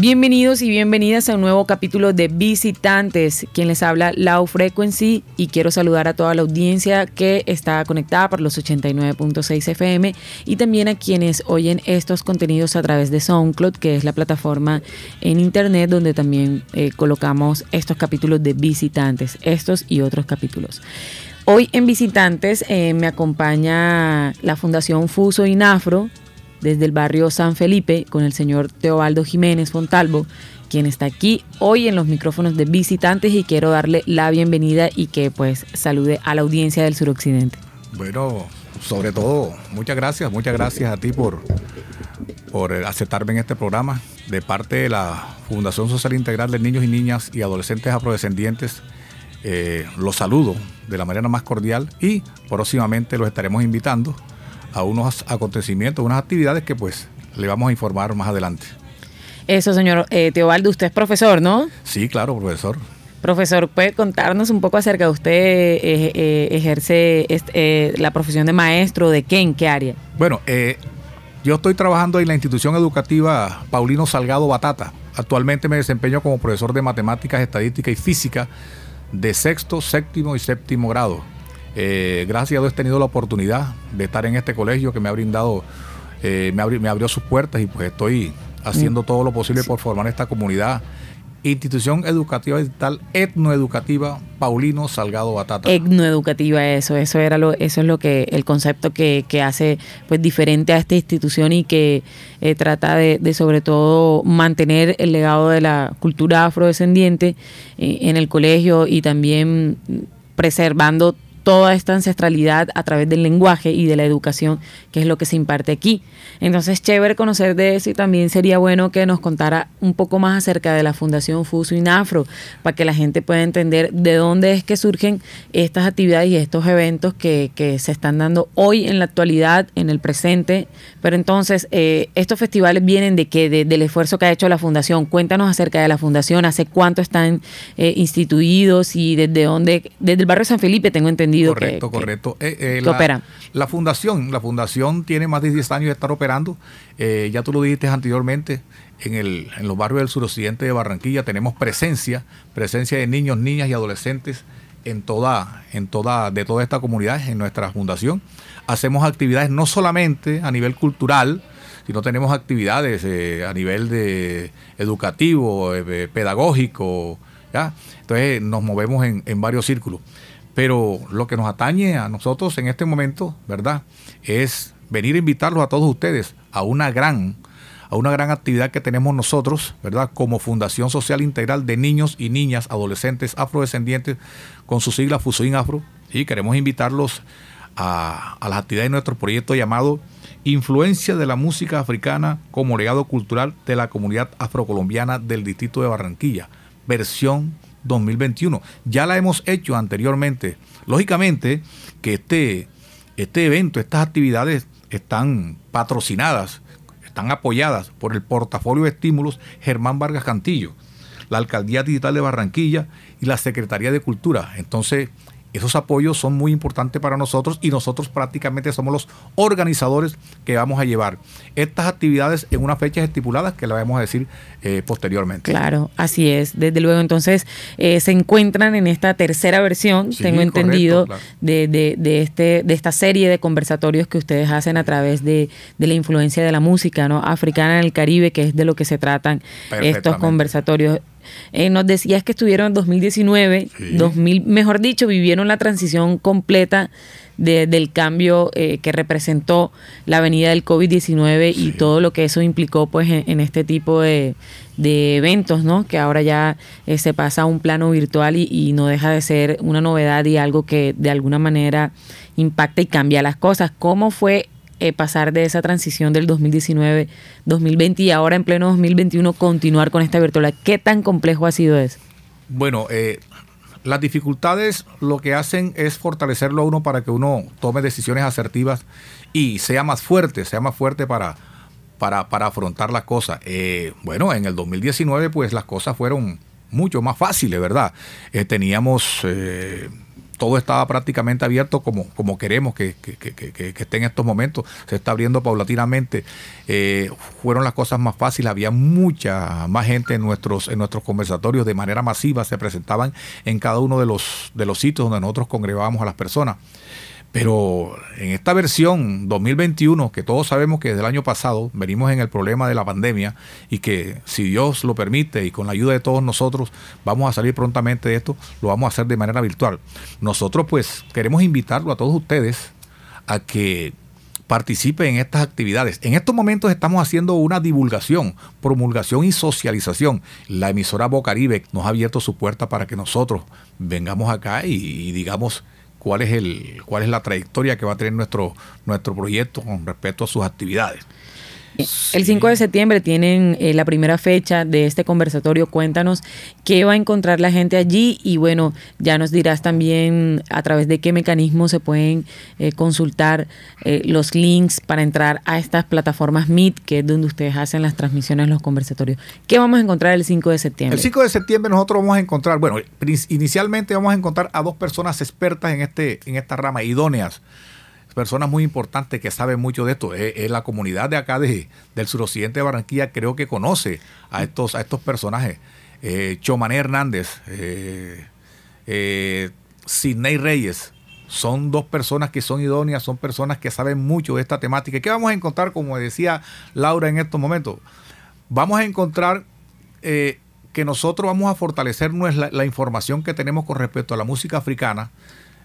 Bienvenidos y bienvenidas a un nuevo capítulo de Visitantes, quien les habla Low Frequency y quiero saludar a toda la audiencia que está conectada por los 89.6 FM y también a quienes oyen estos contenidos a través de SoundCloud, que es la plataforma en internet donde también eh, colocamos estos capítulos de Visitantes, estos y otros capítulos. Hoy en Visitantes eh, me acompaña la Fundación Fuso Inafro, desde el barrio San Felipe con el señor Teobaldo Jiménez Fontalvo, quien está aquí hoy en los micrófonos de visitantes y quiero darle la bienvenida y que pues salude a la audiencia del suroccidente. Bueno, sobre todo, muchas gracias, muchas gracias a ti por, por aceptarme en este programa. De parte de la Fundación Social Integral de Niños y Niñas y Adolescentes Afrodescendientes, eh, los saludo de la manera más cordial y próximamente los estaremos invitando a unos acontecimientos, unas actividades que pues le vamos a informar más adelante. Eso, señor eh, Teobaldo, usted es profesor, ¿no? Sí, claro, profesor. Profesor, ¿puede contarnos un poco acerca de usted eh, eh, ejerce este, la profesión de maestro, de qué, en qué área? Bueno, yo estoy trabajando en la institución educativa Paulino Salgado Batata. Actualmente me desempeño como profesor de matemáticas, estadística y física de sexto, séptimo y séptimo grado. Eh, gracias a Dios he tenido la oportunidad de estar en este colegio que me ha brindado, eh, me, abrió, sus puertas y pues estoy haciendo todo lo posible por formar esta comunidad. Institución Educativa Digital Etnoeducativa Paulino Salgado Batata. Etnoeducativa, eso, eso era lo, eso es lo que, el concepto que, hace pues diferente a esta institución y que eh, trata de, sobre todo mantener el legado de la cultura afrodescendiente en el colegio y también preservando toda esta ancestralidad a través del lenguaje y de la educación, que es lo que se imparte aquí. Entonces, chévere conocer de eso y también sería bueno que nos contara un poco más acerca de la Fundación Fuso Inafro, para que la gente pueda entender de dónde es que surgen estas actividades y estos eventos que, se están dando hoy en la actualidad, en el presente. Pero entonces, eh, estos festivales vienen de qué? del esfuerzo que ha hecho la Fundación. Cuéntanos acerca de la Fundación, hace cuánto están eh, instituidos y desde dónde, desde el barrio San Felipe tengo entendido correcto, correcto. Eh, eh, la, La fundación, la fundación tiene más de 10 años de estar operando. Eh, ya tú lo dijiste anteriormente, en, el, en los barrios del suroccidente de Barranquilla tenemos presencia, presencia de niños, niñas y adolescentes en toda, en toda, de toda esta comunidad, en nuestra fundación. Hacemos actividades no solamente a nivel cultural, sino tenemos actividades a nivel de educativo, pedagógico, ¿ya? Entonces nos movemos en, en varios círculos. Pero lo que nos atañe a nosotros en este momento, ¿verdad? Es venir a invitarlos a todos ustedes a una gran, a una gran actividad que tenemos nosotros, ¿verdad? Como Fundación Social Integral de Niños y Niñas, Adolescentes Afrodescendientes, con su sigla Fusuin Afro. Y queremos invitarlos a, a las actividades de nuestro proyecto llamado Influencia de la música africana como legado cultural de la comunidad afrocolombiana del distrito de Barranquilla, versión 2021. Ya la hemos hecho anteriormente. Lógicamente que este, este evento, estas actividades están patrocinadas, están apoyadas por el portafolio de estímulos Germán Vargas Cantillo, la Alcaldía Digital de Barranquilla y la Secretaría de Cultura. Entonces, esos apoyos son muy importantes para nosotros y nosotros prácticamente somos los organizadores que vamos a llevar estas actividades en unas fechas estipuladas que la vamos a decir eh, posteriormente. Claro, así es. Desde luego, entonces eh, se encuentran en esta tercera versión, tengo entendido, de, de, este, de esta serie de conversatorios que ustedes hacen a través de, la influencia de la música ¿no? africana en el Caribe, que es de lo que se tratan estos conversatorios. Eh, nos decías que estuvieron en 2019, 2000, mejor dicho, vivieron la transición completa del cambio eh, que representó la venida del COVID-19 y todo lo que eso implicó pues en, este tipo de, eventos, ¿no? Que ahora ya eh, se pasa a un plano virtual y, y, no deja de ser una novedad y algo que de alguna manera impacta y cambia las cosas. ¿Cómo fue eh, pasar de esa transición del 2019-2020 y ahora en pleno 2021 continuar con esta virtualidad. ¿Qué tan complejo ha sido eso? Bueno, eh, las dificultades lo que hacen es fortalecerlo a uno para que uno tome decisiones asertivas y sea más fuerte, sea más fuerte para, para, para afrontar las cosas. Eh, bueno, en el 2019 pues las cosas fueron mucho más fáciles, ¿verdad? teníamos todo estaba prácticamente abierto como, como queremos que, esté en estos momentos. Se está abriendo paulatinamente. Eh, fueron las cosas más fáciles. Había mucha más gente en nuestros, en nuestros conversatorios de manera masiva. Se presentaban en cada uno de los, de los sitios donde nosotros congregábamos a las personas. Pero en esta versión 2021, que todos sabemos que desde el año pasado venimos en el problema de la pandemia y que si Dios lo permite y con la ayuda de todos nosotros vamos a salir prontamente de esto, lo vamos a hacer de manera virtual. Nosotros pues queremos invitarlo a todos ustedes a que participen en estas actividades. En estos momentos estamos haciendo una divulgación, promulgación y socialización. La emisora Bocaribe nos ha abierto su puerta para que nosotros vengamos acá y, y digamos cuál es el cuál es la trayectoria que va a tener nuestro nuestro proyecto con respecto a sus actividades. El 5 de septiembre tienen eh, la primera fecha de este conversatorio. Cuéntanos qué va a encontrar la gente allí y bueno, ya nos dirás también a través de qué mecanismos se pueden eh, consultar eh, los links para entrar a estas plataformas Meet, que es donde ustedes hacen las transmisiones, los conversatorios. ¿Qué vamos a encontrar el 5 de septiembre? El 5 de septiembre nosotros vamos a encontrar, bueno, inicialmente vamos a encontrar a dos personas expertas en, este, en esta rama, idóneas personas muy importantes que saben mucho de esto. Es, la comunidad de acá de, del suroccidente de Barranquilla, creo que conoce a estos, a estos personajes. Eh, Chomané Hernández, eh, eh, Sidney Reyes, son dos personas que son idóneas, son personas que saben mucho de esta temática. ¿Qué vamos a encontrar, como decía Laura en estos momentos? Vamos a encontrar eh, que nosotros vamos a fortalecer la información que tenemos con respecto a la música africana,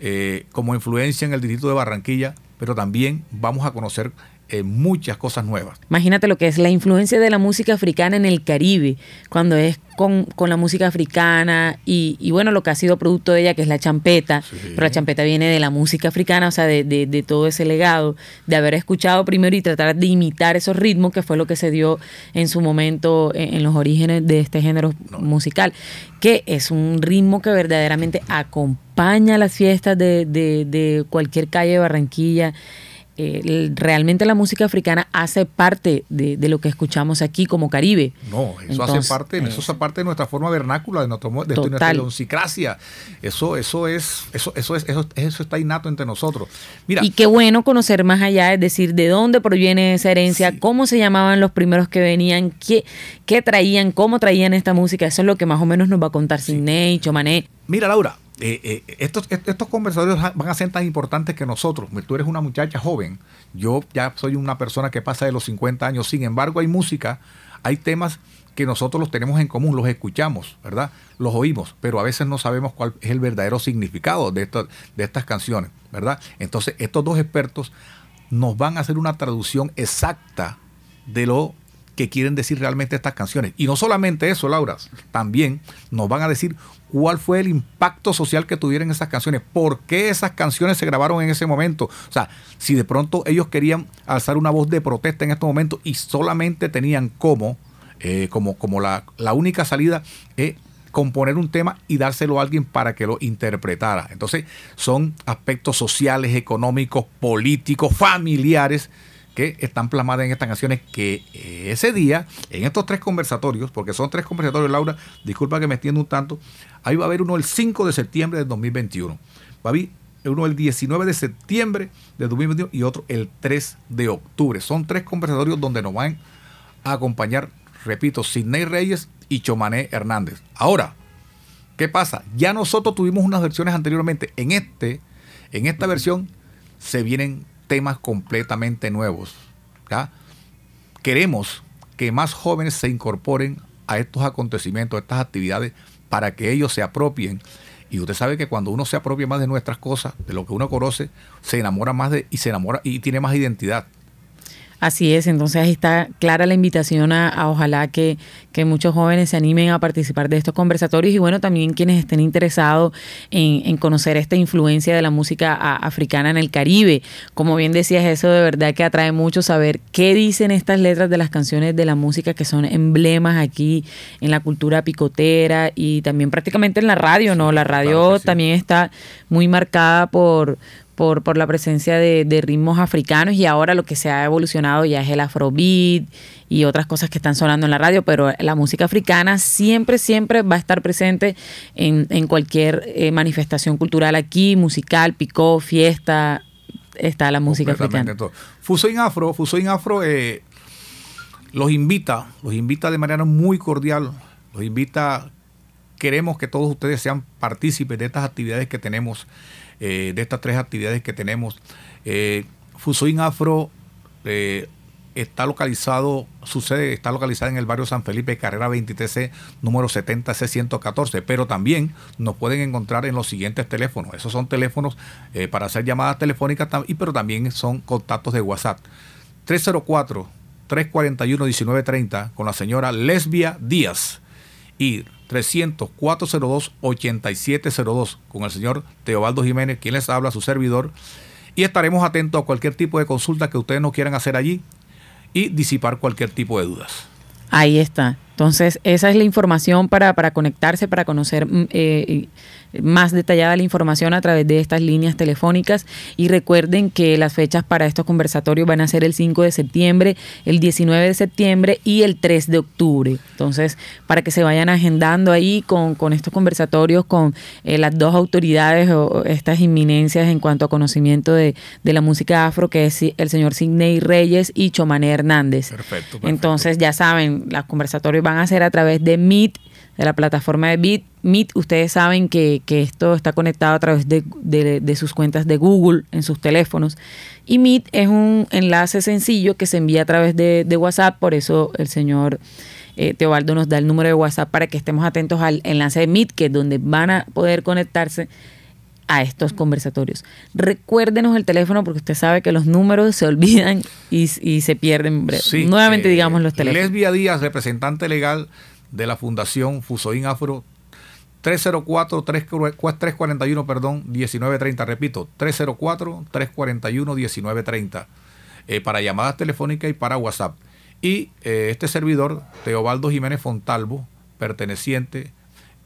eh, como influencia en el distrito de Barranquilla, pero también vamos a conocer eh, muchas cosas nuevas. Imagínate lo que es la influencia de la música africana en el Caribe, cuando es con, la música africana y, bueno, lo que ha sido producto de ella, que es la champeta, pero la champeta viene de la música africana, o sea, de, todo ese legado, de haber escuchado primero y tratar de imitar esos ritmos, que fue lo que se dio en su momento en, los orígenes de este género musical, que es un ritmo que verdaderamente acompaña las fiestas de, de cualquier calle de Barranquilla eh, realmente la música africana hace parte de, lo que escuchamos aquí como Caribe. No, eso hace parte, eso hace parte de nuestra forma vernácula, de, nuestro, de nuestra idiosincrasia. Eso, eso es, eso, eso es, eso, eso está innato entre nosotros. Mira, y qué bueno conocer más allá, es decir, de dónde proviene esa herencia, cómo se llamaban los primeros que venían, qué, qué traían, cómo traían esta música. Eso es lo que más o menos nos va a contar sí. Sidney, Chomané. Mira, Laura, eh, eh, estos, estos conversatorios van a ser tan importantes que nosotros. Tú eres una muchacha joven, yo ya soy una persona que pasa de los 50 años, sin embargo hay música, hay temas que nosotros los tenemos en común, los escuchamos, ¿verdad? Los oímos, pero a veces no sabemos cuál es el verdadero significado de, de estas canciones, ¿verdad? Entonces estos dos expertos nos van a hacer una traducción exacta de lo que quieren decir realmente estas canciones. Y no solamente eso, Laura, también nos van a decir cuál fue el impacto social que tuvieron esas canciones, por qué esas canciones se grabaron en ese momento. O sea, si de pronto ellos querían alzar una voz de protesta en estos momentos y solamente tenían como, eh, como, como la, la única salida eh, componer un tema y dárselo a alguien para que lo interpretara. Entonces, son aspectos sociales, económicos, políticos, familiares que están plasmadas en estas canciones que ese día, en estos tres conversatorios, porque son tres conversatorios, Laura, disculpa que me extiendo un tanto, ahí va a haber uno el 5 de septiembre de 2021. Va a haber uno el 19 de septiembre de 2021 y otro el 3 de octubre. Son tres conversatorios donde nos van a acompañar, repito, Sidney Reyes y Chomané Hernández. Ahora, ¿qué pasa? Ya nosotros tuvimos unas versiones anteriormente. En este, en esta versión, se vienen temas completamente nuevos. Queremos que más jóvenes se incorporen a estos acontecimientos, a estas actividades, para que ellos se apropien. Y usted sabe que cuando uno se apropia más de nuestras cosas, de lo que uno conoce, se enamora más de y se enamora y tiene más identidad. Así es, entonces ahí está clara la invitación a, ojalá que, muchos jóvenes se animen a participar de estos conversatorios y bueno, también quienes estén interesados en, conocer esta influencia de la música africana en el Caribe. Como bien decías, eso de verdad que atrae mucho saber qué dicen estas letras de las canciones de la música que son emblemas aquí en la cultura picotera y también prácticamente en la radio, ¿no? La radio también está muy marcada por por, por la presencia de, de, ritmos africanos y ahora lo que se ha evolucionado ya es el afrobeat y otras cosas que están sonando en la radio, pero la música africana siempre, siempre va a estar presente en, en cualquier eh, manifestación cultural aquí, musical, picó, fiesta, está la música africana. Fusoin Afro, Fusoin Afro eh, los invita, los invita de manera muy cordial, los invita, queremos que todos ustedes sean partícipes de estas actividades que tenemos, eh, de estas tres actividades que tenemos. Eh, Afro eh, está localizado, su sede está localizada en el barrio San Felipe, carrera 23C, número 70C114, pero también nos pueden encontrar en los siguientes teléfonos. Esos son teléfonos eh, para hacer llamadas telefónicas, y, pero también son contactos de WhatsApp. 304-341-1930 con la señora Lesbia Díaz y 300-402-8702 con el señor Teobaldo Jiménez, quien les habla, su servidor. Y estaremos atentos a cualquier tipo de consulta que ustedes no quieran hacer allí y disipar cualquier tipo de dudas. Ahí está. Entonces, esa es la información para, para conectarse, para conocer mm, eh, más detallada la información a través de estas líneas telefónicas. Y recuerden que las fechas para estos conversatorios van a ser el 5 de septiembre, el 19 de septiembre y el 3 de octubre. Entonces, para que se vayan agendando ahí con, con estos conversatorios con eh, las dos autoridades o estas inminencias en cuanto a conocimiento de, de la música afro, que es el señor Sidney Reyes y Chomané Hernández. Perfecto, Entonces, ya saben, los conversatorios van a ser a través de Meet, de la plataforma de Meet. Meet, ustedes saben que, esto está conectado a través de, sus cuentas de Google en sus teléfonos. Y Meet es un enlace sencillo que se envía a través de, WhatsApp, por eso el señor eh, Teobaldo nos da el número de WhatsApp para que estemos atentos al enlace de Meet, que es donde van a poder conectarse a estos conversatorios. Recuérdenos el teléfono porque usted sabe que los números se olvidan y, se pierden. Nuevamente eh, digamos los teléfonos. Lesbia Díaz, representante legal de la Fundación Fusoín Afro, 304-341, perdón, 1930, repito, 304-341-1930, eh, para llamadas telefónicas y para WhatsApp. Y eh, este servidor, Teobaldo Jiménez Fontalvo, perteneciente,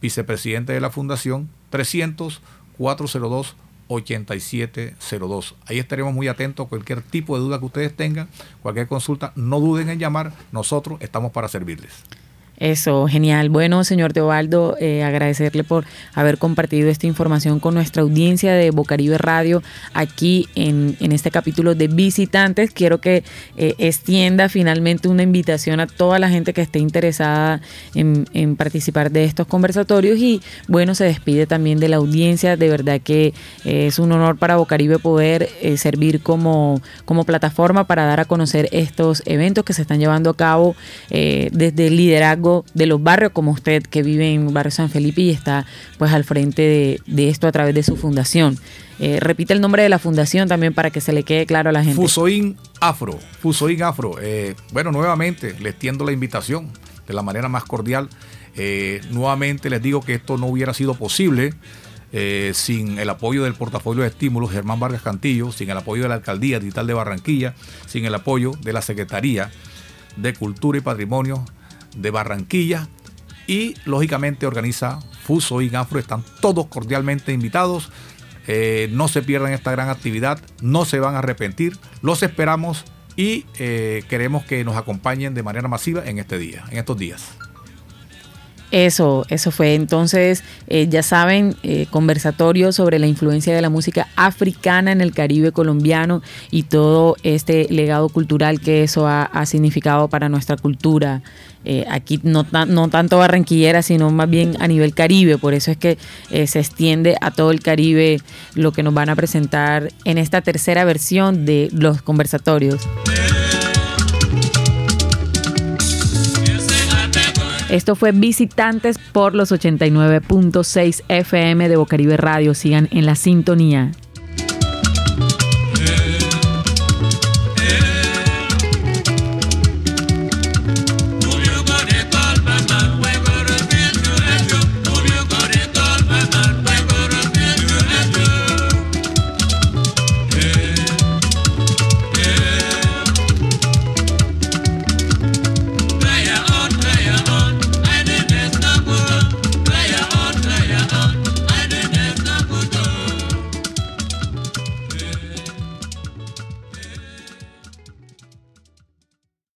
vicepresidente de la Fundación, 300 402 8702. Ahí estaremos muy atentos a cualquier tipo de duda que ustedes tengan, cualquier consulta, no duden en llamar, nosotros estamos para servirles. Eso, genial. Bueno, señor Teobaldo, eh, agradecerle por haber compartido esta información con nuestra audiencia de Bocaribe Radio aquí en, este capítulo de visitantes. Quiero que eh, extienda finalmente una invitación a toda la gente que esté interesada en, participar de estos conversatorios y bueno, se despide también de la audiencia. De verdad que eh, es un honor para Bocaribe poder servir como, como plataforma para dar a conocer estos eventos que se están llevando a cabo desde el liderazgo de los barrios, como usted que vive en barrio San Felipe y está pues al frente de, esto a través de su fundación. Eh, repite el nombre de la fundación también para que se le quede claro a la gente. Fusoín Afro, Fusoín Afro. Eh, bueno, nuevamente les tiendo la invitación de la manera más cordial. Eh, nuevamente les digo que esto no hubiera sido posible sin el apoyo del portafolio de estímulos Germán Vargas Cantillo, sin el apoyo de la Alcaldía Digital de Barranquilla, sin el apoyo de la Secretaría de Cultura y Patrimonio de Barranquilla y lógicamente organiza Fuso y Afro. Están todos cordialmente invitados. Eh, no se pierdan esta gran actividad, no se van a arrepentir. Los esperamos y eh, queremos que nos acompañen de manera masiva en este día, en estos días. Eso, eso fue. Entonces, eh, ya saben, eh, conversatorio sobre la influencia de la música africana en el Caribe colombiano y todo este legado cultural que eso ha, significado para nuestra cultura. Eh, aquí no, no tanto barranquillera, sino más bien a nivel Caribe. Por eso es que se extiende a todo el Caribe lo que nos van a presentar en esta tercera versión de los conversatorios. Esto fue Visitantes por los 89.6 FM de Bocaribe Radio. Sigan en la sintonía.